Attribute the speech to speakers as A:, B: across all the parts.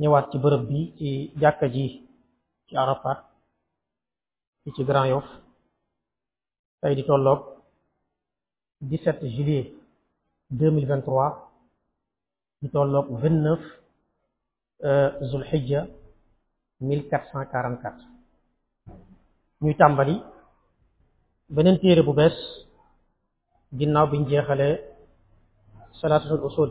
A: ñëwaat ci bërëb bi ci jàkka ji ci Arafat fi ci Grand Yoff tey di tolloog 17 juillet 2023 di tolloog 29 euh, Zulhijja 1444 ñuy tàmbali beneen téere bu bees ginnaaw biñ jeexalee salaatul usul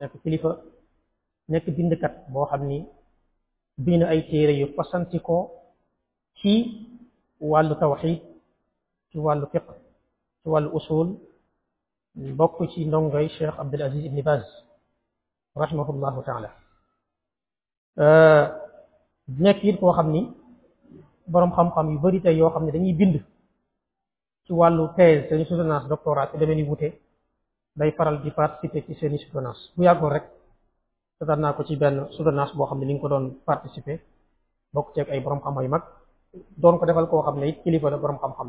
A: nekk kilifa nekk bindkat boo xam ni bind ay téere yu fasanti ko ci wàllu tawxid ci wàllu fiq ci wàllu usul bokk ci ndongoy Cheikh Abdul Aziz Ibn Baz rahimahullahu taala euh, nekk it koo xam ni boroom xam-xam yu bari tey yoo xam ne dañuy bind ci wàllu thèse seeni soutenance doctorat te demee ni wute day faral di participer ci seeni soutenance bu yàggoon rek seetaan naa ko ci benn soutenance boo xam ne ni nga ko doon participer bokk ceeg ay borom xam-xam yu mag doon ko defal koo xam ne it kilifa la borom xam-xam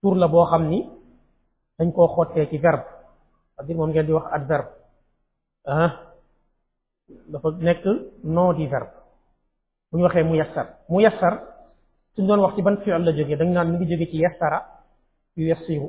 A: tur la boo xam ni dañ koo xottee ci verbe c'est-à-dire moom ngeen di wax adverbe ah dafa nekk nom du verbe bu ñu waxee mu yassar mu yassar suñ doon wax ci ban fi'l la jógee dañ naan mi ngi jóge ci yassara yu yassiru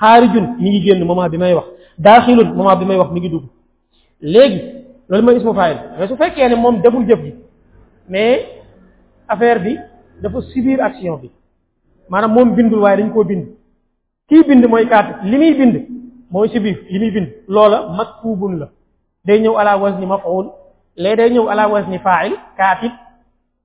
A: xaarijun mi ngi génn moment bi may wax daaxilun moment bi may wax mi ngi dugg léegi loolu mooy ismu faayil mais su fekkee ne moom deful jëf ji mais affaire bi dafa subir action bi maanaam moom bindul waaye dañ koo bind kii bind mooy kaat li muy bind mooy subir li muy bind loola maktuubun la day ñëw ala wazni maf'ul lee day ñëw ala wazni faa'il kaatib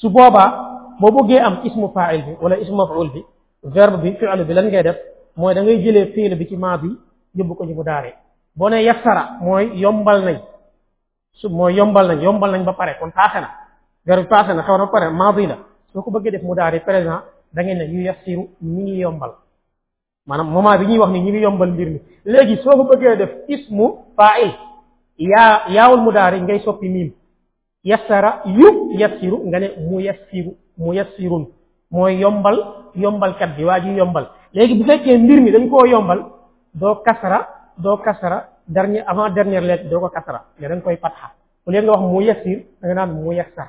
A: su boobaa boo bëggee am ismu fa'il bi wala ismu maf'ul bi verbe bi fi'l bi lan ngay def mooy da ngay jëlee fi'l bi ci maadi yóbbu ko ci mudaari boo ne yassara mooy yombal nañ su mooy yombal nañ yombal nañ ba pare kon passé na verbe bi passé na xew na ba pare maadi la soo ko bëggee def mudaari présent da ngay ne yu yassiru mi ngi yombal maanaam moment bi ñuy wax ni ñu ngi yombal mbir mi léegi soo ko bëggee def ismu fa'il yaa yaawul mudaari ngay soppi miim yassara yu yassiru nga ne mu yassiru mu yassirun mooy yombal yombalkat bi waa ji yombal léegi bu fekkee mbir mi dañ koo yombal doo kasara doo kasara dernier avant dernière lettre doo ko kasara mais dañ koy fatxa au lieu nga wax mu yassir da nga naan mu yassar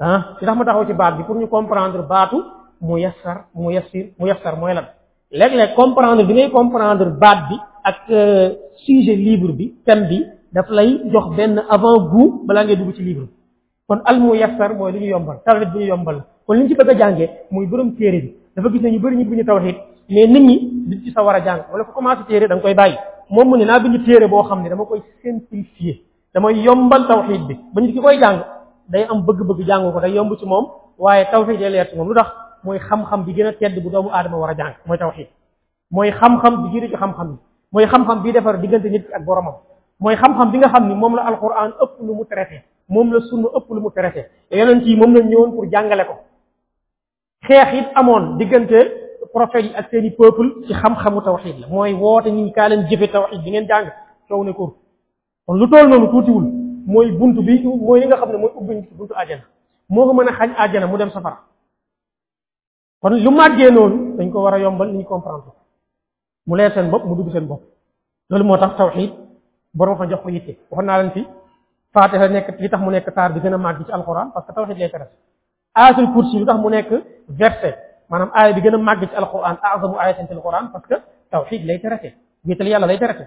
A: ah li tax ma taxaw ci baat bi pour ñu comprendre baatu mu yassar mu yassir mu yassar mooy lan léeg-léeg comprendre bi ngay comprendre baat bi ak euh, sujet libre bi thème bi daf lay jox benn avant goût balaa ngay dugg ci livre bi kon al mu yassar mooy li ñu yombal tawhid bu ñu yombal kon li ñu ci bëgg a jàngee muy borom téere bi dafa gis ne ñu bëri ñu bu ñu tawhid mais nit ñi duñ ci sa war a jàng wala ko commencé téere da nga koy bàyyi moom mu ne naa bind téere boo xam ne dama koy simplifier damay yombal tawxiid bi ba nit ki koy jàng day am bëgg-bëgg jàng ko day yomb ci moom waaye tawxiid day leer ci moom lu tax mooy xam-xam bi gën a tedd bu doomu aadama war a jàng mooy tawxiid mooy xam-xam bi jiitu ci xam-xam yi mooy xam-xam bi defar diggante nit ak boromam mooy xam-xam bi nga xam ni moom la alquran ëpp lu mu traité moom la sunna ëpp lu mu traité yonent yi moom la ñëwoon pour jàngale ko xeex it amoon diggante prophètes yi ak seen i peuple ci xam-xamu tawxid la mooy woote nit ñi kaa leen jëfe tawxid di ngeen jàng coow ne ko kon lu toll noonu tuutiwul mooy bunt bi mooy li nga xam ne mooy ubbi nit buntu àjjana moo ko mën a xañ àjjana mu dem safara kon lu màggee noonu dañ ko war a yombal ni ñu comprendre mu leer seen bopp mu dugg seen bopp loolu moo tax tawxiid borom fa jox ko yitte waxoon naa leen fi faatiha nekk li tax mu nekk taar bi gën a màgg ci alxuraan parce que tawxiid lay teres ayatul kursi li tax mu nekk verset maanaam aaya bi gën a màgg ci alxuraan azamu ayatin fil quran parce que tawxiid lay terete wéetal yàlla lay terete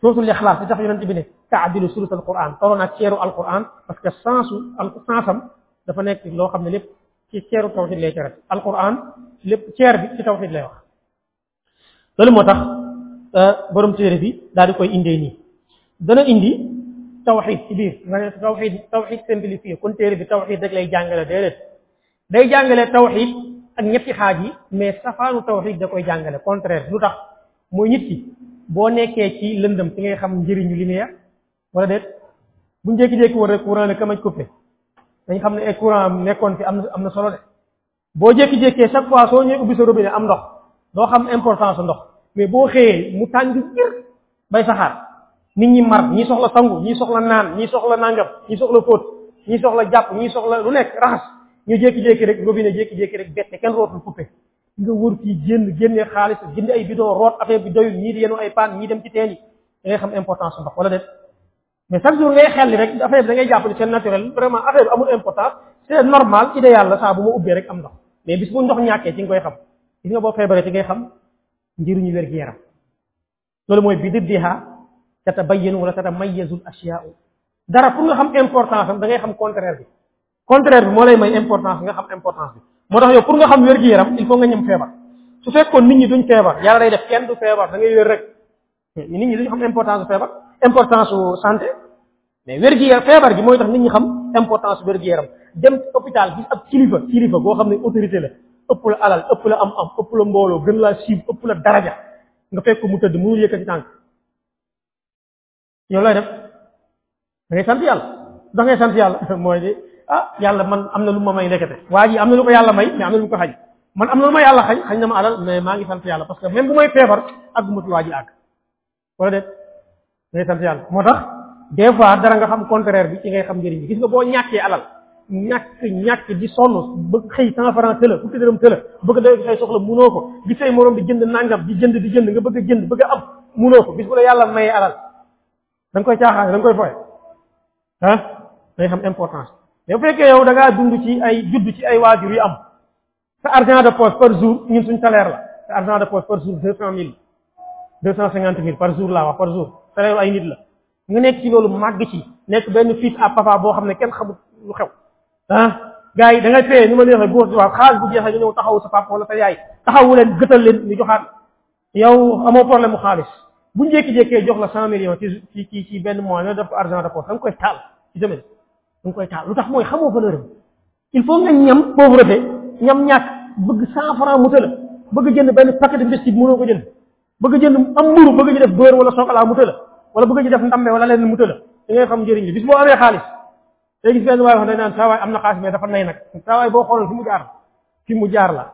A: soosul ixlaas li tax yonent bi ne taadilu sulus alquran toloo naag ceeru alquran parce que sensu al sensam dafa nekk loo xam ne lépp ci ceeru tawxid lay tere alquran lépp ceer bi ci tawxid lay wax loolu moo tax borom téere bi daal di koy indee nii dana indi tawxid ci biir nga ne tawxid tawxid simplifié kon téere bi tawxid rek lay jàngale déedéet day jàngale tawxid ak ñetti xaaj yi mais safaanu tawxid da koy jàngale contraire lu tax mooy nit ki boo nekkee ci lëndëm ci ngay xam njëriñu lumière wala déet bu njëkki-jékki woon rek courant la kamaj coupé dañ xam ne ay courant am nekkoon fi am na am na solo de boo jékki-jékkee chaque fois soo ñëwee ubbi sa robinet am ndox doo xam importance ndox mais boo xëyee mu tàng jër bay saxaar nit ñi mar ñi soxla sangu ñi soxla naan ñi soxla nangam ñi soxla fóot ñi soxla jàpp ñi soxla lu nekk raxas ñu jékki-jékki rek robinet jékki-jékki rek bette kenn rootul coupé nga wër fii génn génne xaalis jënd ay bidon root affaire bi doyul ñii di yenu ay paan ñii dem ci teen yi da ngay xam importance ndox wala déet mais chaque jour ngay xel li rek affaire bi da ngay jàpp ni c'est naturel vraiment affaire bi amul importance c'est normal idéal la saa bu ma ubbee rek am ndox mais bis bu ndox ñàkkee ci nga koy xam gis nga boo feebaree ci ngay xam njëriñu wér gi yaram loolu mooy bi diddiha tatabayyanu wala tatamayyazu al ashya'u dara pour nga xam importance am da ngay xam contraire bi contraire bi moo lay may importance nga xam importance bi moo tax yow pour nga xam wér gi yaram il faut nga ñam feebar su fekkoon nit ñi duñ feebar yàlla day def kenn du feebar da ngay wér rek mais nit ñi dañu xam importance su feebar importance su santé mais wér gi feebar gi mooy tax nit ñi xam importance wér gi yaram dem ci hôpital gis ab kilifa kilifa boo xam ne autorité la ëpp la alal ëpp la am am ëpp la mbooloo gën laa siiw ëpp la daraja nga fekk ko mu tëdd mënul yëkkati tànk yow lay def da ngay sant yàlla da ngay sant yàlla mooy de ah yàlla man am na lu ma may ndekete waa ji am na lu ko yàlla may mais am na lu mu ko xañ man am na lu ma yàlla xañ xañ na ma alal mais maa ngi sant yàlla parce que même bu may feebar ak bu matul waa ji àgg wala déet da ngay sant yàlla moo tax des fois dara nga xam contraire bi ci ngay xam njëriñ bi gis nga boo ñàkkee alal ñàkk ñàkk di sonn bëgg xëy cent francs tëla fukki dërëm tëla bëgg day say soxla munoo ko di say morom di jënd nangam di jënd di jënd nga bëgg a jënd bëgg a am munoo ko bis bu la yàlla mayee alal da nga koy caaxaan da nga koy foye ah day xam importance mais bu fekkee yow da ngaa dund ci ay judd ci ay waajur yu am sa argent de poche par jour ñun suñ salaire la sa argent de poche par jour deux cent mille deux cent cinquante mille par jour laa wax par jour salaire ay nit la nga nekk ci loolu màgg ci nekk benn fils à papa boo xam ne kenn xamul lu xew ah gars yi da ngay fayee ni ma neexee góor di wax xaalis bu jeexee nga ñëw taxawu sa papa wala sa yaay taxawu leen gëtal leen ñu joxaat yow amoo problème mu xaalis bu njékki-jékkee jox la cent millions ci ci ci ci benn mois ne def ko argent de poche da nga koy taal ci semaine da nga koy taal lu tax mooy xamoo valeur am il faut nga ñam pauvreté ñam ñàkk bëgg cent franc mu tëla bëgg jënd benn paquet de biscuit mënoo ko jënd bëgg jënd am mburu bëgg ñu def beurre wala chocolat mu tëla wala bëgg ñu def ndambe wala leneen mu tëla da ngay xam njëriñ li bis boo amee xaalis tey gis benn waay wax dañ naan saa waay am na xaalis mais dafa nay nag saa waay boo xooloon fi mu jaar fi mu jaar la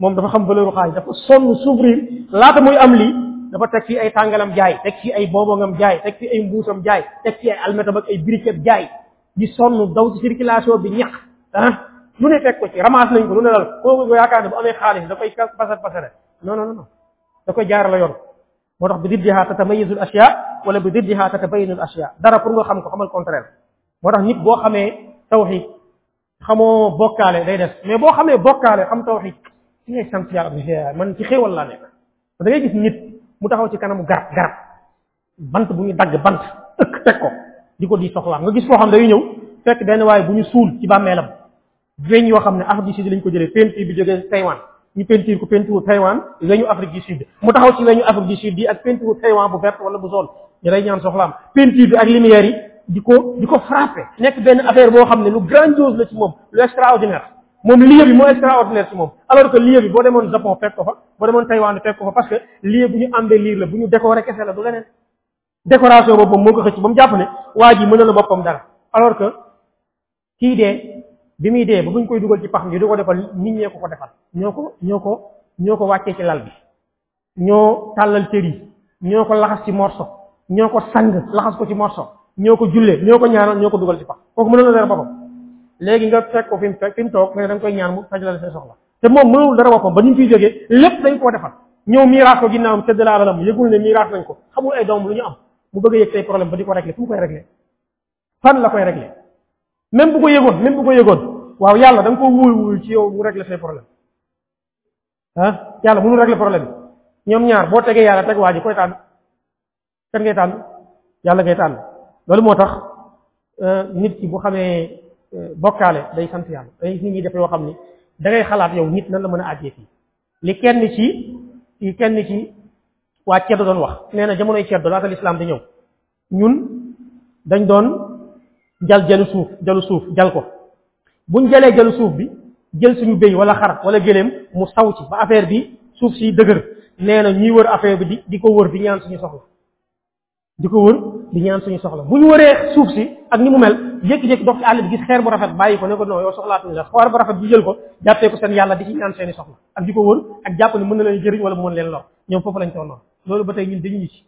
A: moom dafa xam valeur xaalis dafa sonn souffrir laata muy am lii dafa teg fii ay tàngalam jaay teg fii ay boobongam jaay teg fii ay mbuusam jaay teg fii ay almetam ak ay briquet jaay di sonn daw ci circulation bi ñaq ah lu ne teg ko ci ramasse nañ ko lu ne dal kooku yaakaar ne bu amee xaalis da koy pasar pasare non non non da koy jaar la yoon moo tax bi diddiha tatamayizu al ashya wala bi diddiha tatabayinu al ashya dara pour nga xam ko xamal contraire moo tax nit boo xamee tawxid xamoo bokkaale day def mais boo xamee bokkaale xam tawxid ci ngay sant yàlla bi man ci xéewal laa nekk da ngay gis nit mu taxaw ci kanamu garab garab bant bu ñu dagg bant ëkk teg ko di ko di soxlaam nga gis koo xam day ñëw fekk benn waaye bu ñu suul ci bàmmeelam weñ yoo xam ne Afrique du Sud lañ ko jëlee peinture bi jógee Taïwan ñu peinture ko peinture Taïwan weñu Afrique du Sud mu taxaw ci weñu Afrique du Sud yi ak peinture Taïwan bu verte wala bu jaune ñu lay ñaan soxlaam peinture bi ak lumière yi di ko di ko frappé nekk benn affaire boo xam ne lu grandiose la ci moom lu extraordinaire moom lieu bi moo extraordinaire ci moom alors que lieu bi boo demoon Japon fekk ko fa boo demoon Taïwan fekk ko fa parce que lieu bu ñu embellir la bu ñu décorer kese la du leneen décoration boobu moom moo ko xëcc ba mu jàpp ne waa ji mën na la boppam dara alors que kii dee bi muy dee ba buñ koy dugal ci pax mi di ko defal nit ñee ko ko defal ñoo ko ñoo ko ñoo ko wàccee ci lal bi ñoo tàllal cër yi ñoo ko laxas ci morso ñoo ko sang laxas ko ci morso ñoo ko jullee ñoo ko ñaanal ñoo ko dugal ci pax kooku mënoon na dara boppam léegi nga fekk ko fi mu fekk fi mu toog nga ne da nga koy ñaan mu faj la say soxla te moom mënul dara boppam ba ñu fiy jógee lépp dañ koo defal ñëw miraas ko ginnaawam tëdd laa lalam yëgul ne miraas nañ ko xamul ay doom lu ñu am mu bëgg a yëg say problème ba di ko régler fu mu koy régler fan la koy régler même bu ko yëgoon même bu ko yëgoon waaw yàlla da nga ko wóoy wóoy ci yow mu régler say problème ah yàlla mënul régler problème ñoom ñaar boo tegee yàlla teg waa ji koy tànn kan ngay tànn yàlla ngay tànn loolu moo tax euh, nit ki bu xamee euh, bokkaale day sant yàlla day nit ñi def yoo xam ni da ngay xalaat yow nit nan la mën a àggee fii li kenn ci li kenn ci waa ceddo doon wax nee na jamonoy ceddo laata lislaam di ñëw ñun dañ doon jal jalu suuf jalu suuf jal ko buñ jalee jalu suuf bi jël suñu béy wala xar wala gëléem mu saw ci ba affaire bi suuf si dëgër nee na ñuy wër affaire bi di di ko wër di ñaan suñu soxla di ko wër di ñaan suñu soxla bu ñu wëree suuf si ak ni mu mel jékki-jékki dox ci àll bi gis xeer bu rafet bàyyi ko ne ko non yow soxlaatuñu la xeer bu rafet bi jël ko jàppee ko seen yàlla di ci ñaan seeni soxla ak di ko wër ak jàpp ne mën na leen jëriñ wala mu mën leen lor ñoom foofu lañ tolloon loolu ba tey ñun dañu ñu ci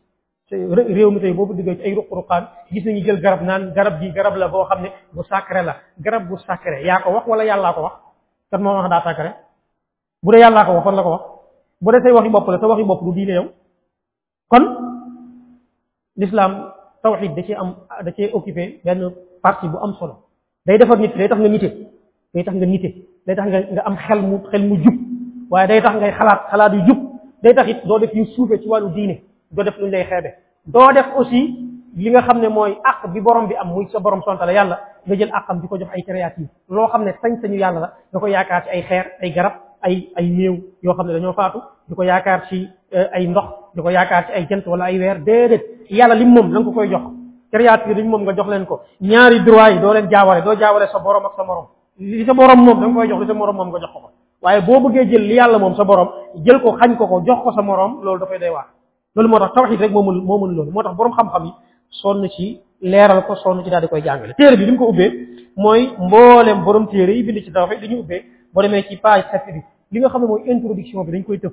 A: te réew mi tey boobu duggee ci ay ruq-ruqaan gis nañu jël garab naan garab gi garab la boo xam ne bu sacré la garab bu sacré yaa ko wax wala yàllaa ko wax kan moo wax daa sacré bu dee yàllaa ko wax fan la ko wax bu dee say waxi bopp la sa waxi bopp du diine yow kon l'islam tawxid da ci am da ci occupé benn partie bu am solo day defar nit day tax nga nite day tax nga nite day tax nga nga am xel mu xel mu jub waaye day tax ngay xalaat xalaat yu jub day tax it doo def yu suufee ci wàllu diine doo def luñ lay xeebe doo def aussi li nga xam ne mooy àq bi borom bi am muy sa borom sontale yàlla nga jël àqam di ko jox ay créative loo xam ne sañ-sañu yàlla la nga ko yaakaar ci ay xeer ay garab ay ay néew yoo xam ne dañoo faatu di ko yaakaar ci eh, ay ndox di ko yaakaar ci ay jant wala ay weer déedéet yàlla lim moom na nga ko koy jox créature yi moom nga jox leen ko ñaari droit yi doo leen jaawale doo jaawale sa borom ak sa morom li sa borom moom da nga koy jox li sa morom moom nga jox ko ko waaye boo bëggee jël li yàlla moom sa borom jël ko xañ ko ko jox ko sa morom loolu dafay day waar loolu moo tax tawxiid rek moo mën moo mën loolu moo tax borom xam-xam yi sonn ci leeral ko sonn ci daal di koy jàngale téere bi li mu ko ubbee mooy mboolem borom téere yi bind ci tawxiid li ñu ubbee boo demee ci page sept bi li nga xam ne mooy introduction bi dañ koy tëb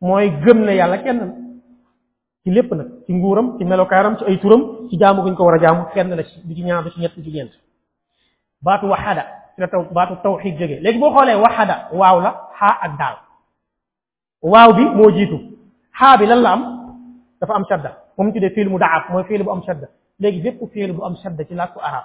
A: mooy gëm ne yàlla kenn la ci lépp nag ci nguuram ci melokaanam ci ay turam ci jaamu guñ ko war a jaamu kenn la ci du ci ñaar du ci ñett du ci ñeent baatu waxada ci la taw baatu tawxiid jógee léegi boo xoolee waxada waaw la xaa ak daal waaw bi moo jiitu xaa bi lan la am dafa am shadda moom tuddee fiil mu daaf mooy fiil bu am shadda léegi bépp fiil bu am shadda ci làkku arab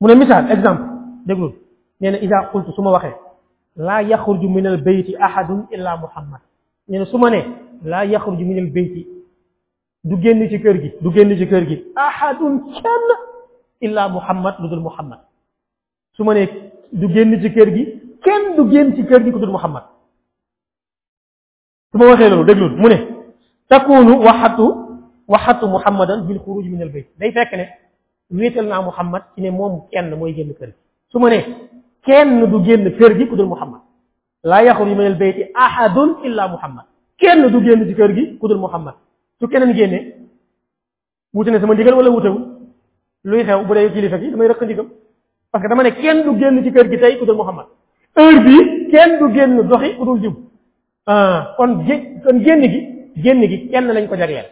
A: mu ne misaal exemple déglul nee na ida qultu su ma waxee laa yaxruju min al bayti ahadun illa muhammad nee na su ma ne laa yaxruju min al bayti du génn ci kër gi du génn ci kër gi ahadun kenn illa muhammad lu dul muhammad su ma ne du génn ci kër gi kenn du génn ci kër gi ku dul muhammad su ma waxee loolu déglul mu ne takunu waxatu waxatu muhammadan bil xuruj min al bayt day fekk ne wéetal naa muhammad ci ne moom kenn mooy génn kër gi su ma ne kenn du génn kër gi ku dul muhammad laa yaxruju min al bayti ahadun illa muhammad kenn du génn ci kër gi ku dul muhammad su keneen génne wuute ne sama ndigal wala wuutewul luy xew bu dee kilifa gi damay rëq ndigam parce que dama ne kenn du génn ci kër gi tey ku dul Muhammad heure bii kenn du génn doxi ku dul diw ah kon gé kon génn gi génn gi kenn lañ ko jagleel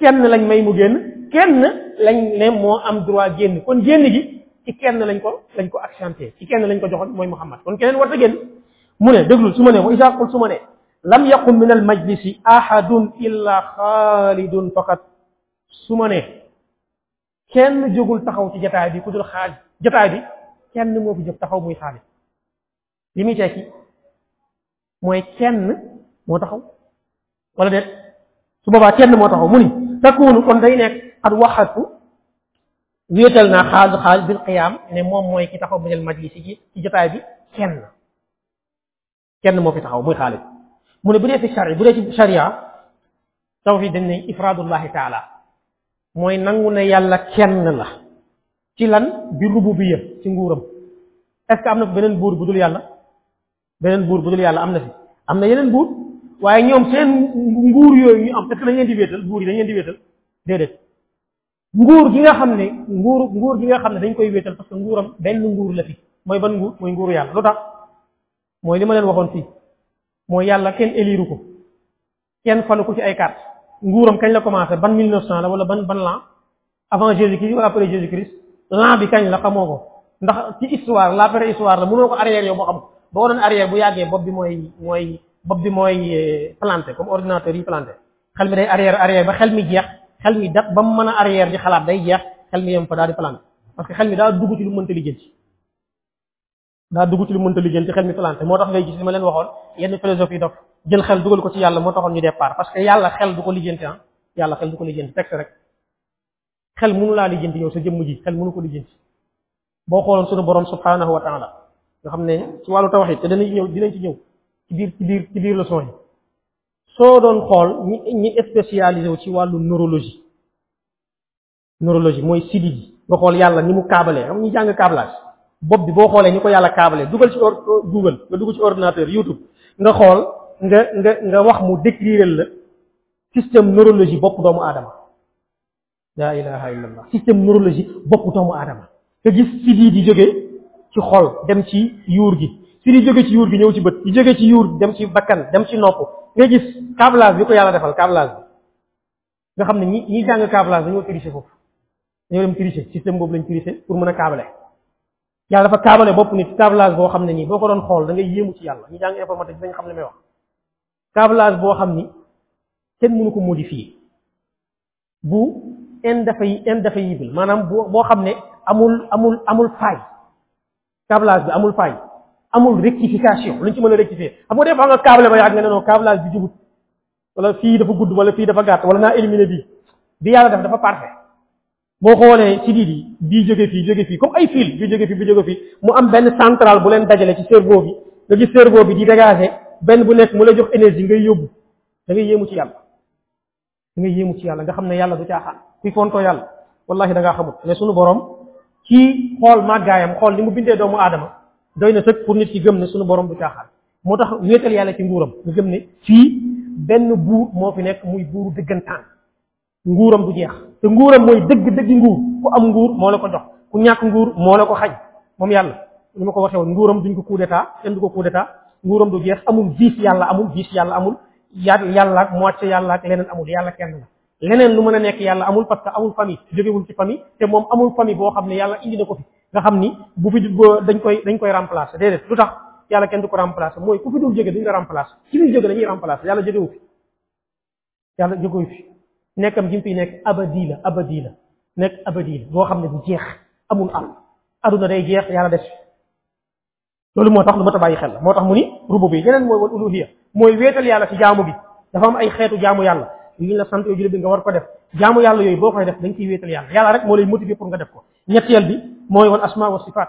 A: kenn lañ may mu génn kenn lañ ne moo am droit génn kon génn gi ci kenn lañ ko lañ ko accenté ci kenn lañ ko joxoon mooy Muhammad kon keneen war ta génn mu ne déglul su ma ne wa isa qul su ma ne lam yaqum min al majlisi ahadun illa xaalidun faqat su ma ne kenn jógul taxaw ci jataay bi ku dul xaal jataay bi kenn moo fi jóg taxaw muy xaali li muy tekki mooy kenn moo taxaw wala déet su boobaa kenn moo taxaw mu ni takkuunu kon day nekk at waxatu wéetal naa xaal xaal bil qiyaam ne moom mooy ki taxaw minal majlisi ci ci jataay bi kenn kenn moo fi taxaw muy xaalis mu ne bu dee fi shari bu dee ci sharia tawhid dañ ne ifraadullahi taala mooy nangu ne yàlla kenn la ci lan bi rububiyya ci nguuram est-ce que am na fi beneen buur bu dul yàlla beneen buur bu dul yàlla am na fi am na yeneen buur waaye ñoom seen nguur yooyu ñu am est-ce que dañ leen di wéetal buur yi dañ leen di wéetal déedéet nguur gi nga xam ne nguur nguur gi nga xam ne dañ koy wéetal parce que nguuram benn nguur la fi mooy ban nguur mooy nguuru yàlla lu tax mooy li ma leen waxoon fii mooy yàlla kenn éliru ko kenn falu ko ci ay carte nguuram kañ la commencé ban 1900 la wala ban ban l'an avant Jésus-Christ wala après Jésus-Christ l'an bi kañ la xamoo ko ndax ci histoire la vraie histoire la mënoo ko arrière yow boo xam boo ko doon arrière bu yàggee bopp bi mooy mooy bopp bi mooy planté comme ordinateur yi planté xel mi day arrière arrière ba xel mi jeex xel mi dat ba mu mën a arrière di xalaat day jeex xel mi yem fa daal di planté parce que xel mi daa dugg ci lu mënta lijjanti daa dugg ci lu mënta lijjanti xel mi planté moo tax ngay gis li ma leen waxoon yenn philosophe yi dof jël xel dugal ko ci yàlla moo taxoon ñu départ parce que yàlla xel du ko lijjanti ah yàlla xel du ko lijjanti texte rek xel mënu laa lijjanti yow sa jëmm ji xel mënu ko lijjanti boo xooloon sunu borom subhanahu wa taala nga xam ne ci wàllu tawhid te danañ ñëw dinañ ci ñëw ci biir ci biir ci biir leçon yi soo doon xool ñi ñi spécialisé wu ci wàllu neurologie neurologie mooy sidi ji nga xool yàlla ni mu kaabalee xam ñu jàng câblage bopp bi boo xoolee ni ko yàlla kaabalee dugal ci or google nga dugal ci ordinateur youtube nga xool nga nga nga wax mu décrire la système neurologie bopp doomu aadama laa ilaha illa allah système neurologique boppu doomu aadama nga gis sidii di jóge ci xol dem ci yuur gi sidii jóge ci yuur gi ñëw ci bët di jóge ci yuur dem ci bakkan dem ci nopp nga gis câblage bi ko yàlla defal câblage bi nga xam ne ñi ñi jàng câblage dañoo triché foofu dañoo dem triché système boobu lañ triché pour mën a câblé yàlla dafa câblé bopp nit câblage boo xam ne nii boo ko doon xool da ngay yéemu ci yàlla ñi jàng informatique dañ xam ne may wax câblage boo xam ni kenn mënu ko modifier bu indefailli indéfaillible maanaam bu boo xam ne amul amul amul faille câblage bi amul faille amul rectification lu ñu ci mën a rectifier xam nga des fois nga câble ba yàgg nga ne non câblage bi jubut wala fii dafa gudd wala fii dafa gàtt wala naa éliminer bii bi yàlla def dafa parfait boo xoolee ci diit yi bii jóge fii jóge fii comme ay fil bi jóge fii bi jóge fii mu am benn central bu leen dajale ci cerveau bi nga gis cerveau bi di dégager benn bu nekk mu la jox énergie ngay yóbbu da ngay yéemu ci yàlla da ngay yéemu ci yàlla nga xam ne yàlla du caaxaan kuy fontoo yàlla wallahi da ngaa xamul mais sunu borom ci xool màggaayam xool ni mu bindee doomu aadama doy na sëkk pour nit ki gëm ne sunu borom du caaxaan moo tax wéetal yàlla ci nguuram nga gëm ne fii benn buur moo fi nekk muy buuru dëggantaan nguuram du jeex te nguuram mooy dëgg-dëgg nguur ku am nguur moo la ko jox ku ñàkk nguur moo la ko xañ moom yàlla ni ma ko waxee woon nguuram duñ ko coup d'état kenn du ko coup d'état nguuram du jeex amul vice yàlla amul vice yàlla amul ya yàlla ak moitié yàlla ak leneen amul yàlla kenn la leneen lu mën a nekk yàlla amul parce que amul famille jógewul ci famille te moom amul famille boo xam ne yàlla indi na ko fi nga xam ni bu fi dañ koy dañ koy remplacer déedéet lu tax yàlla kenn du ko remplacer mooy ku fi dul jóge duñ la remplacer ci ñuy jóge dañuy remplacer yàlla jógewu fi yàlla jógoy fi nekkam gi mu fi nekk abadi la abadi la nekk abadi la boo xam ne du jeex amul am aduna day jeex yàlla def loolu moo tax lu ma ta bàyyi xel la moo tax mu ni rubu bi yeneen mooy wal uluhiya mooy wéetal yàlla ci jaamu bi dafa am ay xeetu jaamu yàlla yu ñu la sant yow jullit bi nga war ko def jaamu yàlla yooyu boo koy def dañ ciy wéetal yàlla yàlla rek moo lay motiver pour nga def ko ñetteel bi mooy wal asma wa sifaat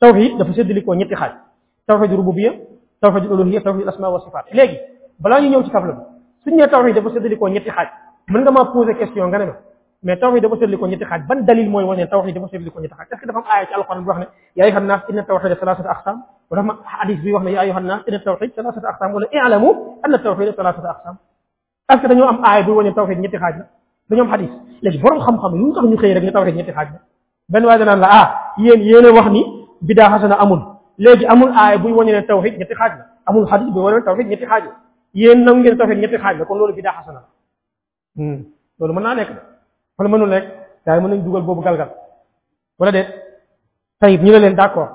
A: tawhid dafa séddalikoo ñetti xaaj tawhid rububiyya tawhid uluhiyya tawhid asma wa sifat léegi balaa ñu ñëw ci tableau bi suñu nee tawhid dafa séddalikoo ñetti xaaj mën nga maa poser question nga ne ma mais tawhid dafa séddalikoo ñetti xaaj ban dalil mooy wane tawhid dafa séddalikoo ñetti xaaj est-ce que dafa am aaya ci alxuraan bu wax ne yaa ayyuhan naas inna tawhida salaasata aqsaam wala ma hadis bi wax ne yaa ayyuhan naas inna tawhid salaasata aqsaam wala i'lamu anna tawhida salaasata aqsaam parce que dañoo am aaya bu wane tawhid ñetti xaaj la dañoo am xadis léegi borom xam-xam yi lu tax ñu xëy rek ñu tawhid ñetti xaaj la benn waaye danaan la ah yéen yéen a wax ni bidaa xasana amul léegi amul aaya buy wane ne tawhid ñetti xaaj la amul xadis buy wane ne tawhid ñetti xaaj la yéen nangu ngeen tawhid ñetti xaaj la kon loolu bidaa xasana la loolu mën naa nekk de wala mënul nekk daay mën nañ dugal boobu galgal wala déet tayib ñu ne leen d'accord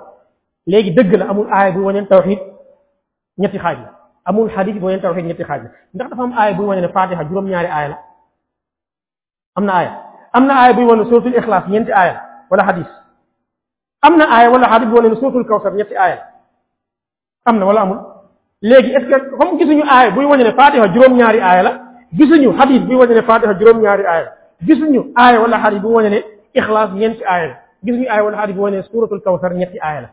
A: léegi dëgg la amul aaya buy wane ne tawhid ñetti xaaj la amul xadis boo leen tawxiid ñetti xaaj la ndax dafa am aaya buy wane ne fatiha juróom-ñaari aaya la am na aaya am na aaya buy wane ne suratul ixlaas ñeenti aaya la wala xadis am na aaya wala xadis bu wane ne suratul kawsar ñetti aaya la am na wala amul léegi est-ce que comme gisuñu aaya buy wane ne fatiha juróom-ñaari aaya la gisuñu xadis buy wane ne fatiha juróom-ñaari aaya la gisuñu aaya wala xadis bu wane ne ixlaas ñeenti aaya la gisuñu aaya wala xadis bu wane ne suratul kawsar ñetti aaya la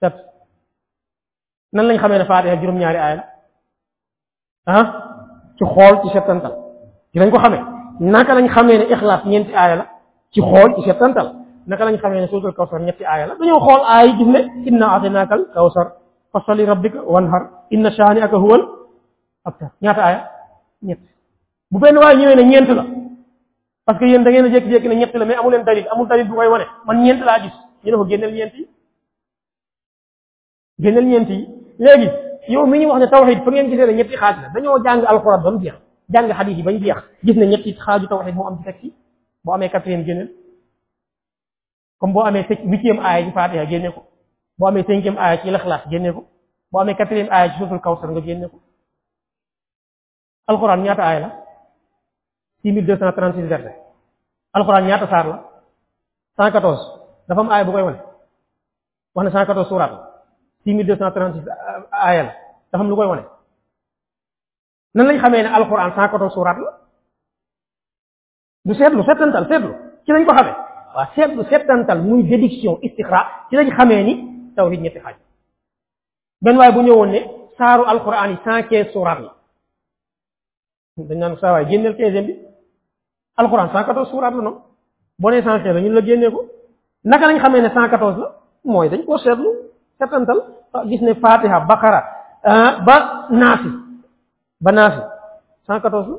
A: set nan lañ xamee ne faatiha juróom-ñaari aaya la ah ci xool ci settantal ci lañ ko xamee naka lañ xamee ne ixlaas ñeenti aaya la ci xool ci settantal naka lañ xamee ne suutal kawsar ñetti aaya la dañoo xool aaya yi gis ne inna atinaakal kawsar fasali rabbika wanhar inna shaani aka huwal abtar ñaata aaya ñett bu benn waaye ñëwee ne ñeent la parce que yéen da ngeen a jékki-jékki ne ñett la mais amu leen dalil amul dalil bu koy wane man ñeent laa gis ñu ne ko génneel ñeent yi génneel ñeent yi léegi yow mi ñu wax ne tawxid fa ngeen gisee ne ñetti xaaj la dañoo jàng alxuraan ba mu jeex jàng xadiis yi ba ñu jeex gis ne ñetti xaaju tawxid moo am ci teg ci boo amee quatrième génneel comme boo amee sept huitième aaya ci Faatiha génne ko boo amee cinquième aaya ci Ixlaas génne ko boo amee quatrième aaya ci suutul Kawsar nga génne ko alxuraan ñaata aaya la 6236 verset alxuraan ñaata saar la 114 dafa am aaya bu koy wane wax ne 114 suuraat la 6236 aaya la dafa am lu koy wane nan lañ xamee ne alxuraan 114 suuraat la du seetlu settantal seetlu ci lañ ko xamee waaw seetlu settantal muy déduction istixra ci lañ xamee ni tawhid ñetti xaaj benn waaye bu ñëwoon ne saaru alquran yi cent quinze suuraat la dañ naan saa waay génneel quinzième bi alquran cent quatorze suuraat la noonu boo nee cent quinze la ñun la génnee ko naka lañ xamee ne cent quatorze la mooy dañ koo seetlu settantal gis ne fatiha baqara ba naasi ba naasi cent quatorze la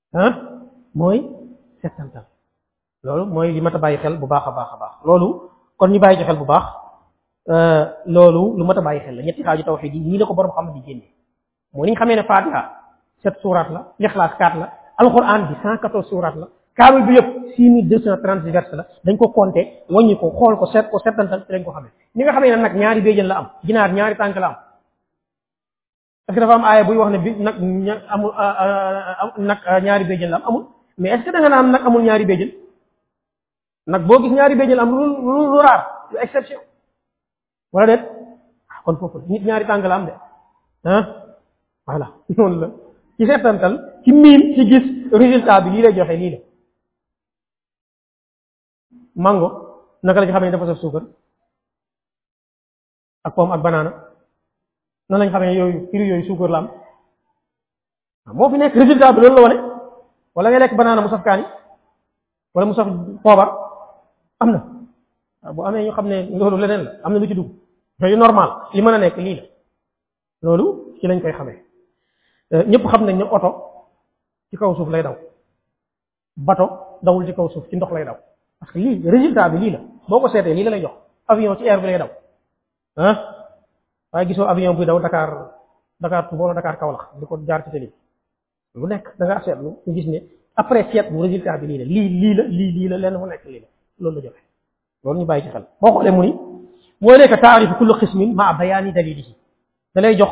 A: ah mooy settantal loolu mooy li mat a bàyyi xel bu baax a baax a baax loolu kon ñu bàyyi ci xel bu baax loolu lu mat a bàyyi xel la ñetti xaaju tawxiid yi ñii la ko borom xam di génne mooy ni ñu xamee ne Faatiha sept suuraat la Lixlaas quatre la alquran bi cent quatorze suuraat la kaamil bi yëpp six mille deux cent trente versets la dañ ko compter wàññi ko xool ko seet ko settantal ci lañ ko xamee ni nga xamee ne nag ñaari béjjën la am ginaar ñaari tànk la am parce que dafa am aaya buy wax ne bi nag ña amul nag ñaari béjjën la am amul mais est-ce que da nga naan nag amul ñaari béjjën nag boo gis ñaari béjjën am lu lu lu raar lu exception wala déet kon foofu la nit ñaari tànk la am de ah voilà noonu la ci seetantal ci miin ci gis résultat bi lii lay joxe lii la mango naka la ci xam ne dafa saf suukar ak pomme ak banaana nan lañ xamee yooyu fruits yooyu suukar la am waaw moo fi nekk résultat bi loolu la wane wala nga lekk banaana mu saf kaani wala mu saf poobar am na waaw bu amee ñu xam ne loolu leneen la am na lu ci dugg mais yu normal li mën a nekk lii la loolu ci lañ koy xamee ñëpp xam nañ ne oto ci kaw suuf lay daw bato dawul ci kaw suuf ci ndox lay daw parce que lii résultat bi lii la boo ko seetee lii la lay jox avion ci air bi lay daw ah waaye gisoo avion buy daw Dakar Dakar Touba wala Dakar Kaolack di ko jaar ci télé lu nekk da ngaa seetlu ñu gis ne après seet bu résultat bi lii la lii lii la lii lii la lenn mu nekk lii la loolu la joxe loolu ñu bàyyi ci xel boo xoolee mu ni mooy nekk taarifu kullu xismin maa bayaani dalilihi da lay jox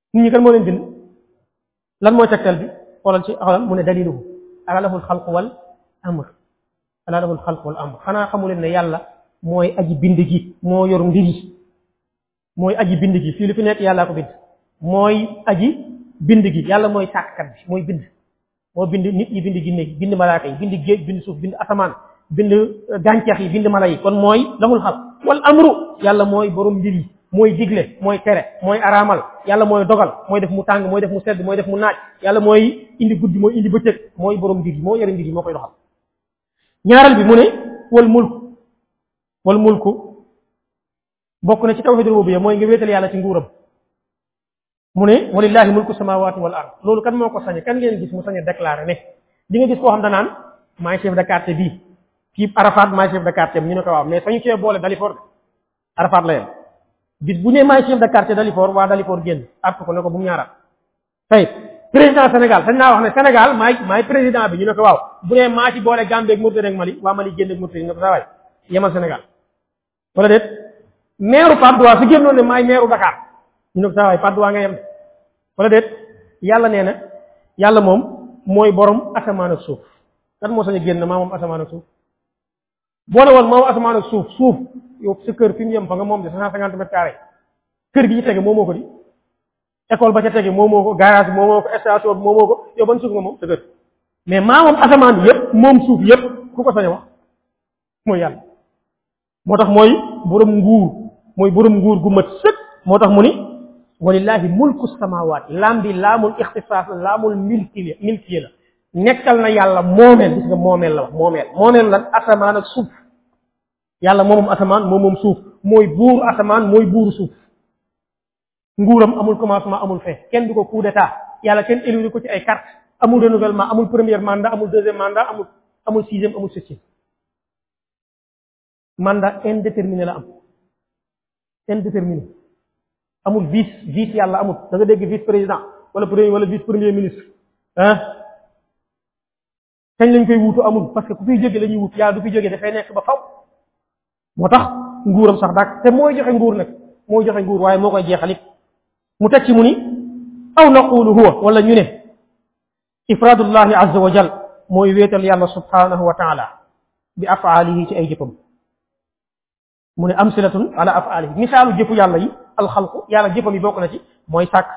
A: nit ñi kan moo leen bind lan mooy tegtal bi xoolal ci xoolal mu ne daliluhu ala lahul xalq wal amr ala lahul xalq wal amr xanaa xamu leen ne yàlla mooy aji bind gi moo yor mbir yi mooy aji bind gi fii lu fi nekk yàllaa ko bind mooy aji bind gi yàlla mooy sàkkkat bi mooy bind moo bind nit ñi bind jinne yi bind malaaka yi bind géej bind suuf bind asamaan bind euh, gàncax yi bind mala yi kon mooy lahul xalq wal amru yàlla mooy borom mbir yi mooy digle mooy tere mooy araamal yàlla mooy dogal mooy def mu tàng mooy def mu sedd mooy def mu naaj yàlla mooy indi guddi mooy indi bëccëg mooy borom mbir yi moo yore mbir yi moo koy doxal ñaareel bi mu ne wal mulk wal mulku bokk na ci tawhid rububiyya mooy nga wéetal yàlla ci nguuram mu ne walillahi mulku samawati wal ard loolu kan moo ko sañe kan ngeen gis mu sañe déclaré ne di nga gis koo xam danaan maay chef de quartier bii kii Arafat maay chef de quartier ñu ne ko waaw mais sañu cee boole Dalifort de Arafat la yem bis bu ne maay chef de quartier Dalifort waa Dalifort génn artu ko ne ko bu mu ñaaraat tey président Sénégal sañ naa wax ne Sénégal maay maay président bi ñu ne ko waaw bu ne maa ci boole Gambie ak Mauritanie ak Mali waa Mali génn ak Mauritanie ne ko saa waay yemal Sénégal wala déet meeru Patte d'Oie su génnoon ne maay meeru Dakar ñu ne ko saa waay Patte d'Oie nga yem wala déet yàlla nee na yàlla moom mooy borom asamaan ak suuf kan moo sañ a génn maa moom asamaan ak suuf boo ne woon maa moom asamaan ak suuf suuf yow sa kër fi mu yem fa nga moom de cent cinquante mètres carrés kër gi ci tege moomoo ko di école ba ca tege moomoo ko garage bi moomoo ko station bi moomoo ko yow ban suuf nga moom sa kër mais maa moom asamaan yëpp moom suuf yëpp ku ko sañ a wax mooy yàlla moo tax mooy borom nguur mooy borom nguur gu mat sëkk moo tax mu ni walillahi mulku samawaat laam bi laamul ixtisaas la laamul milki la milki la nekkal na yàlla moomeel gis nga moomeel la wax moomeel moomeel lan asamaan ak suuf yàlla moomam asamaan moomam suuf mooy buur asamaan mooy buur suuf nguuram amul commencement amul fin kenn du ko coup d'état yàlla kenn élu ko ci ay carte amul renouvellement amul premier mandat amul deuxième mandat amul amul sixième amul septième mandat indéterminé la am indéterminé amul vice vice yàlla amul da nga dégg vice président wala premier wala vice premier ministre ah kañ lañ koy wuutu amul parce que ku fiy jóge la ñuy wut yaa du fi jóge dafay nekk ba faw moo tax nguuram sax dàkk te mooy joxe nguur nag mooy joxe nguur waaye moo koy jeexal it mu teg ci mu ni aw naqulu huwa wala ñu ne ifraadullahi azza wa jal mooy wéetal yàlla subhanahu wa taala bi afaalihi ci ay jëfam mu ne amsilatun ala afaalihi misaalu jëfu yàlla yi alxalqu yàlla jëfam yi bokk na ci mooy sàkk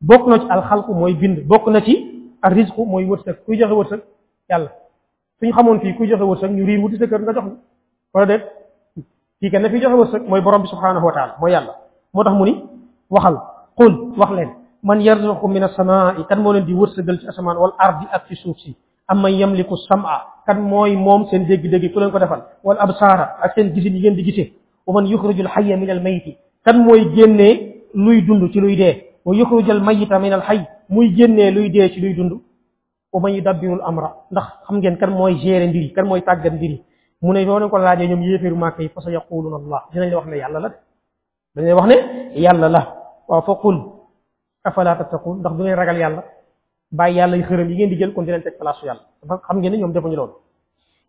A: bokk na ci alxalqu mooy bind bokk na ci ar rizqu mooy wërsëg kuy joxe wërsëg yàlla suñu xamoon fii kuy joxe wërsëg ñu riir wuti sa kër nga jox ñu wala déet fii kenn fi joxe wërsëg mooy borom bi subhaanahu wa taala mooy yàlla moo tax mu ni waxal qul wax leen man yarzuqu min as-samaa'i kan moo leen di wërsëgal ci asamaan wal ardi ak ci suuf si am man yamliku sam'a kan mooy moom seen dégg-dégg ku leen ko defal wal absaara ak seen gisin yi ngeen di gisee wa man yuxriju al xayya min al mayiti kan mooy génnee luy dund ci luy dee wa yuxriju al mayita min al xay muy génnee luy dee ci luy dund wa man yudabbiru al amra ndax xam ngeen kan mooy gérer mbir yi kan mooy tàggat mbir yi mu ne yoo leen ko laajee ñoom yéeféeru màkk yi fa sa yaquluuna allah dinañ la wax ne yàlla la de dañuy wax ne yàlla la waaw fa qul afala tattaqun ndax du ngeen ragal yàlla bàyyi yàlla yu xërëm yi ngeen di jël kon di leen teg place yàlla dafa xam ngeen ne ñoom defuñu loolu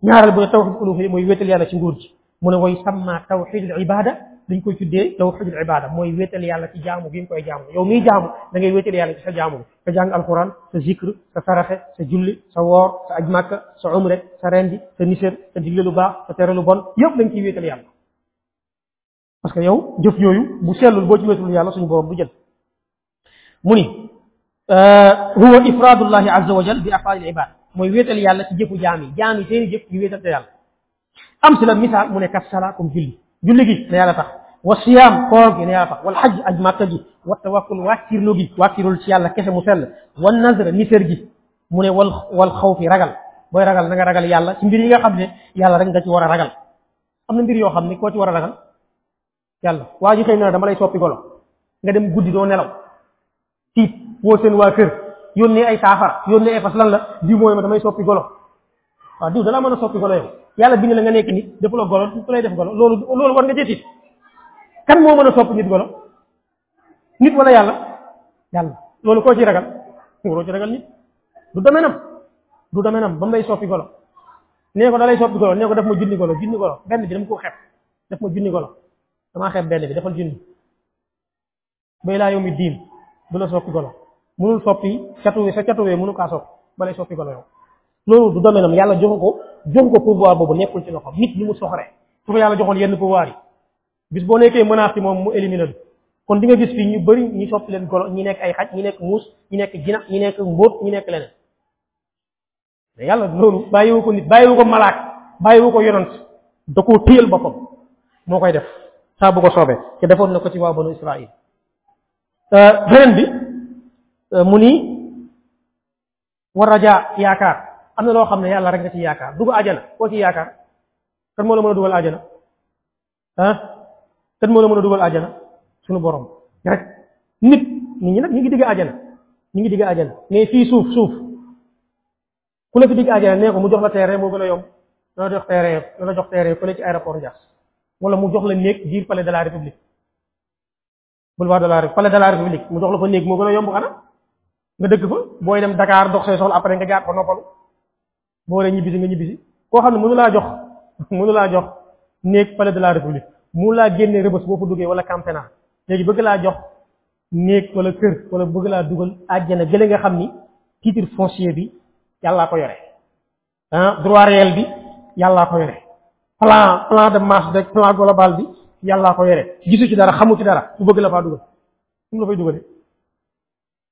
A: ñaareel bu ne tawxidul uluhiyya mooy wéetal yàlla ci nguur gi mu ne way samma tawxidul ibada dañ koy tuddee tawxidul ibada mooy wéetal yàlla ci jaamu gi nga koy jaamu yow miy jaamu da ngay wéetal yàlla ci sa jaamu bi sa jàng alquran sa zikr sa saraxe sa julli sa woor sa aj màkka sa umre sa rendi sa nisër sa digle lu baax sa tere lu bon yëpp dañ ciy wéetal yàlla parce que yow jëf yooyu bu sellul boo ci wetul yàlla suñu borom du jël mu ni huwa ifraadullahi azza wa jal bi afaalil ibaad mooy wéetal yàlla ci jëfu jaam yi jaam yi seeni jëf ñu wéetal te yàlla am si la misaal mu ne kat salaa comme julli julli gi na yàlla tax wa siyaam koor gi na yàlla tax wal xaj aj màkka gi wa tawakkul wàkkirlu gi wàkkirul ci yàlla kese mu sell wa nazr nisër gi mu ne wal wal xawfi ragal booy ragal na nga ragal yàlla ci mbir yi nga xam ne yàlla rek nga ci war a ragal am na mbir yoo xam ne koo ci war a ragal yàlla waa ji xëy na dama lay soppi golo nga dem guddi doo nelaw tiit woo seen waa kër yónnee ay saafara yónnee ay fas lan la diw mooy ma damay soppi golo waaw diw dalaa mën a soppi golo yow yàlla bind la nga nekk nit defu la golo su lay def golo loolu loolu war nga cee tiit kan moo mën a soppi nit golo nit wala yàlla yàlla loolu koo ci ragal waroo ci ragal nit du domaine am du domaine am ba mu lay soppi golo nee ko da lay soppi golo nee ko def ma junni golo junni golo benn bi dama ko xeeb def ma junni golo damaa xeeb benn bi defal junni bay laa yow mi diin du la soppi golo mënul soppi catuwe sa catuwe mënu kaa soppi ba lay soppi golo yow loolu du domaine am yàlla joxu ko joxu ko pouvoir boobu nekkul ci loxo nit ñi mu soxre su ko yàlla joxoon yenn pouvoir yi bis boo nekkee menace yi moom mu éliminer la kon di nga gis fii ñu bëri ñu soppi leen golo ñi nekk ay xaj ñi nekk muus ñi nekk jinax ñi nekk mbóot ñi nekk leneen mais yàlla loolu bàyyiwu ko nit bàyyiwu ko malaak bàyyiwu ko yonant da koo téyal boppam moo koy def saa bu ko soobee te defoon na ko ci waa banu Israël beneen bi mu ni war a jaa yaakaar am na loo xam ne yàlla rek nga ci yaakaar dugg ajana koo ci yaakaar kan moo la mën a dugal ajana ah kan moo la mën a dugal ajana suñu borom rek nit nit ñi nag ñu ngi digg ajana ñu ngi digg ajana mais fii suuf suuf ku la fi digg ajana nee ko mu jox la terrain moo gën a yomb dana jox terrain dana jox terrain fële ci aéroport Ndiass wala mu jox la néeg biir palais de la république boulevard de la République palais de la République mu jox la fa néeg moo gën a yomb xanaa nga dëkk fa booy dem Dakar dox say soxla après nga jaar fa noppalu boo waree ñibbisi nga ñibbisi koo xam ne mënu laa jox mënu laa jox néeg palais de la République mënu laa génne rëbës boo fa duggee wala Camp Pénal léegi bëgg laa jox néeg wala kër wala bëgg laa dugal àjjana gële nga xam ni titre foncier bi yàllaa ko yore ah droit réel bi yàllaa ko yore plan plan de marche rek plan global bi yàllaa ko yore gisu ci dara xamu ci dara mu bëgg la faa dugal nu mu la fay dugalee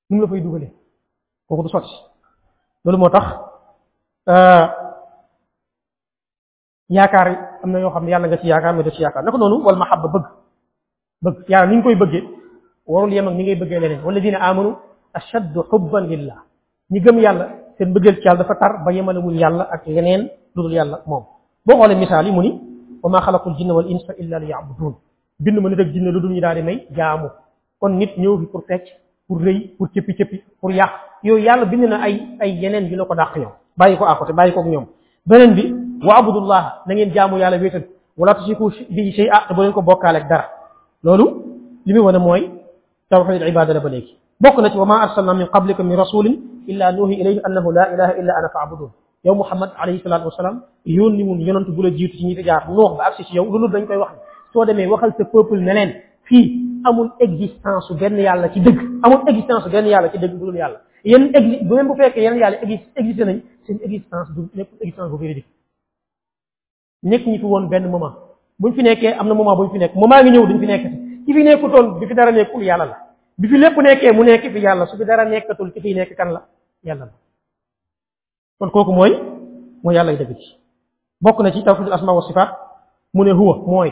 A: nu mu la fay dugalee kooku du sotti loolu moo tax yaakaar yi am na yoo xam ne yàlla nga ci yaakaar mais doo ci yaakaar naka noonu wal mahabba bëgg bëgg yàlla ni ñu koy bëggee warul yem ak ni ngay bëggee leneen walladina amanu ashaddu xubban lillah ñi gëm yàlla seen bëggeel ci yàlla dafa tar ba yemale wuñ yàlla ak leneen lu dul yàlla moom boo xoolee misaal yi mu ni wa maa xalaqul jinna wal insa illa li yabudun bind ma nit ak jinne lu dul ñu daal di may jaamu kon nit ñëw fi pour fecc pour rëy pour cëppi cëppi pour yàq yooyu yàlla bind na ay ay yeneen yu la ko dàq ñoom bàyyi ko à côté bàyyi ko ak ñoom beneen bi wa abudullah na ngeen jaamu yàlla wéetal wala tusiku bi shay a te bu leen ko bokkaale ak dara loolu li muy wane mooy tawxid ibada la ba léegi bokk na ci wa ma arsalna min qablika min rasulin illa nuhi ilayhi annahu la ilaha illa ana faabudun yow Muhammad alayhi salaatu wasalaam yónni wun yonent bu la jiitu ci ñi fi jaar noox ba agsi ci yow loolu dañ koy wax ne soo demee waxal sa peuple ne leen fii amul existence su benn yàlla ci dëgg amul existence su benn yàlla ci dëgg bu dul yàlla yéen exi même bu fekkee yeneen yàlla exi existé nañ seen existence du nekkul existence bu véridique nekk ñu fi woon benn moment buñ fi nekkee am na moment buñ fi nekk moment ngi ñëw duñ fi nekk ki fi nekkutoon bi fi dara nekkul yàlla la bi fi lépp nekkee mu nekk fi yàlla su fi dara nekkatul ki fiy nekk kan la yàlla la kon kooku mooy mooy yàlla dëgg ci bokk na ci tawhidul asma wa sifaat mu ne huwa mooy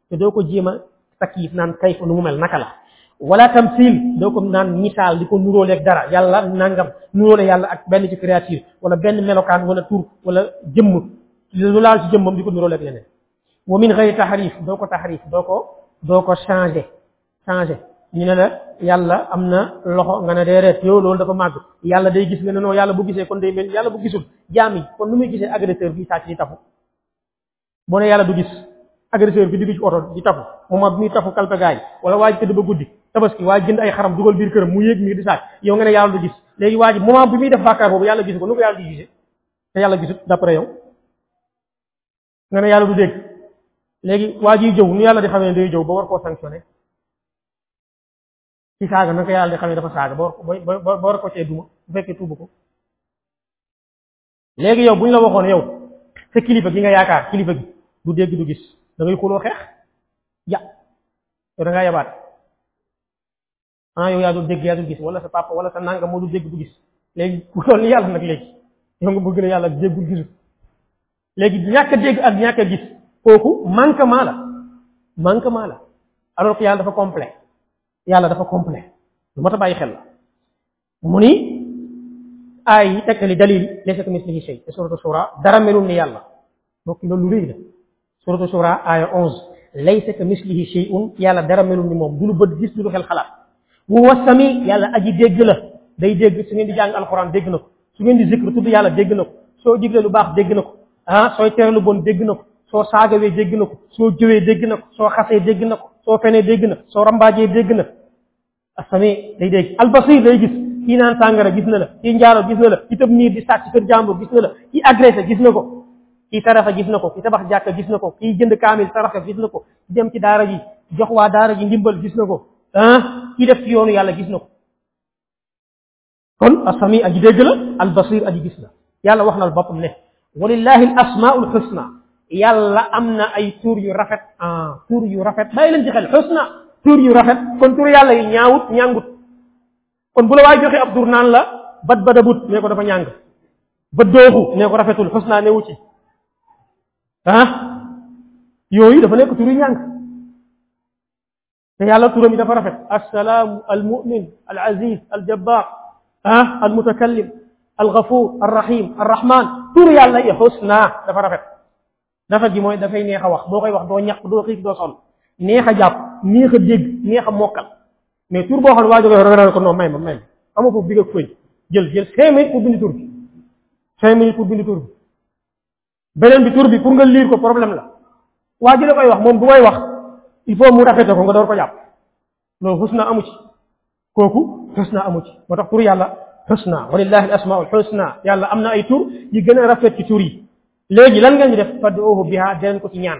A: te doo ko jéem a takyif naan kayfa nu mu mel naka la wala tamsil doo ko naan misaal di ko nuróole ak dara yàlla nangam nuróole yàlla ak benn ci créature wala benn melokaan wala tur wala jëmm lu laal ci jëmmam di ko nuróole ak leneen wa min xëy taxarif doo ko taxarif doo ko doo ko changé changé ñu ne la yàlla am na loxo nga ne déedéet yow loolu dafa màgg yàlla day gis nga ne non yàlla bu gisee kon day mel yàlla bu gisul jaam yi kon nu muy gisee agresseur bi sàcc di tafu moo ne yàlla du gis agresseur bi dugg ci oto di tafu moment bi muy tafu kalpe gaay wala waa ji tëdd ba guddi tabaski waa jënd ay xaram dugal biir këram mu yéeg mi di saaj yow nga ne yàlla du gis léegi waa ji moment bi muy def bàkkaar boobu yàlla gisu ko nu ko yàlla di gisee te yàlla gisut d'après yow nga ne yàlla du dégg léegi waa jiy jëw nu yàlla di xamee day jëw ba war koo sanctionné ci saaga na ko yàlla di xamee dafa saaga ba war ko ba war ko cee duma bu fekkee tuubu ko léegi yow bu ñu la waxoon yow sa kilifa gi nga yaakaar kilifa gi du dégg du gis da ngay xuloo xeex ja yow da ngaa yabaat ah yow yaa dul dégg yaa dul gis wala sa papa wala sa nanga moo du dégg du gis léegi ku toll ni yàlla nag léegi yow nga bëgg na yàlla déggul gisul léegi ñàkk a dégg ak ñàkk a gis kooku manquement la manquement la alors que yàlla dafa complet yàlla dafa complet lu ma ta bàyyi xel la mu ni aay yi tegtali dalil laysa kamislihi shay te suratu shura dara melul ni yàlla mbokki loolu lu rëy la suratu shura aaya onze laysa kamislihi shay'un yàlla dara melul ni moom du lu bët gis du lu xel xalaat huwa sami yàlla aji dégg la day dégg su ngeen di jàng alquran dégg na ko su ngeen di zikr tudd yàlla dégg na ko soo digle lu baax dégg na ko ah sooy tere lu bon dégg na ko soo saagawee dégg na ko soo jëwee dégg na ko soo xasee dégg na ko soo fenee dégg na soo rambaajee dégg na asami day dégg albasir day gis kii naan sàngara gis na la kii njaaro gis na la ki tëb miir di sàcc kër jàmbur gis na la kii agressé gis na ko kii taraxa gis na ko kii tabax jàkka gis na ko kii jënd kaamil taraxa gis na ko ki dem ci daara ji jox waa daara ji ndimbal gis na ko ah kii def ci yoonu yàlla gis na ko kon asami aji dégg la al basir aji gis la yàlla wax na al boppam ne walillahi al asmaul husna yàlla am na ay tur yu rafet ah tur yu rafet bàyyi leen ci xel husna tur yu rafet kon tur yàlla yi ñaawut ñàngut kon bu la waay joxe ab tur naan la bat badabut nee ko dafa ñàng ba dooxu nee ko rafetul husna newu ci ah yooyu dafa nekk tur yu ñàng te yàlla turam yi dafa rafet assalaamu almumin al aziz al jabbar ah al mutakallim al ghafur al rahim al rahman tur yàlla yi husna dafa rafet dafa gi mooy dafay neex a wax boo koy wax doo ñàkk doo xiif doo sonn neex a jàpp neex a dégg neex a mokkal mais tur boo xam ne waa jóge roga naan ko non may ma may ma ama foofu digg ak fëy jël jël cinq minutes pour bind tur bi cinq minutes pour bind tur bi beneen bi tur bi pour nga liir ko problème la waa ji la koy wax moom bu koy wax il faut mu rafete ko nga door ko jàpp loolu xus naa amu ci kooku xus naa amu ci moo tax tur yàlla xus naa walillahi al asmaul xusna yàlla am na ay tur yi gën a rafet ci tur yi léegi lan nga ñu def fad'uuhu biha deen ko ci ñaan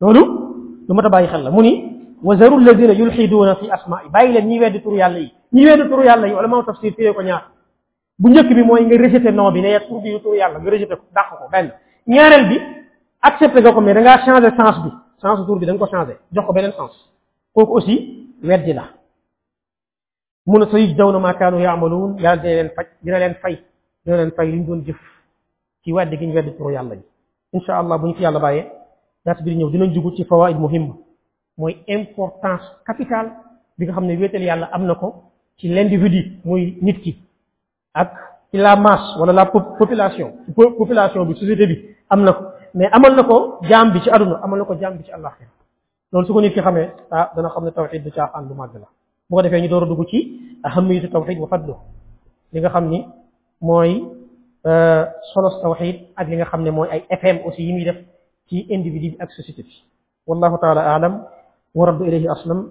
A: loolu lu ma ta bàyyi xel la mu ni wa zaru alladina yulxiduuna fi asmaa yi bàyyi leen ñi weddi turu yàlla yi ñi weddi turu yàlla yi ulama tafsir firee ko ñaar bu njëkk bi mooy nga rejeté nom bi ne tur bi turu yàlla nga rejeté ko dàq ko benn ñaareel bi accepté nga ko mais da ngaa changé sens bi sens tur bi da nga ko changé jox ko beneen sens kooku aussi weddi la mu ne sa yuj daw na maa kaanu yaamaluun yàlla dina leen faj dina leen fay dina leen fay li ñu doon jëf ci wedd gi ñu wedd turu yàlla ji incha allah bu ñu fi yàlla bàyyee daata bi di ñëw dinañ jugu ci fawaid muhimma mooy importance capitale bi nga xam ne wéetal yàlla am na ko ci l'individu muy nit ki ak ci la masse wala la po- population po- population bi société bi am na ko mais amal na ko jaam bi ci aduna amal na ko jaam bi ci àllaxira loolu su ko nit ki xamee ah dana xam ne tawxid du caaxaan du màgg la bu ko defee ñu door a dugg ci ahamiyatu tawxid wa fadlu li nga xam ni mooy solos tawxid ak li nga xam ne mooy ay FM aussi yi muy def ci individu bi ak société bi wallahu taala alam wa raddu ilayhi aslam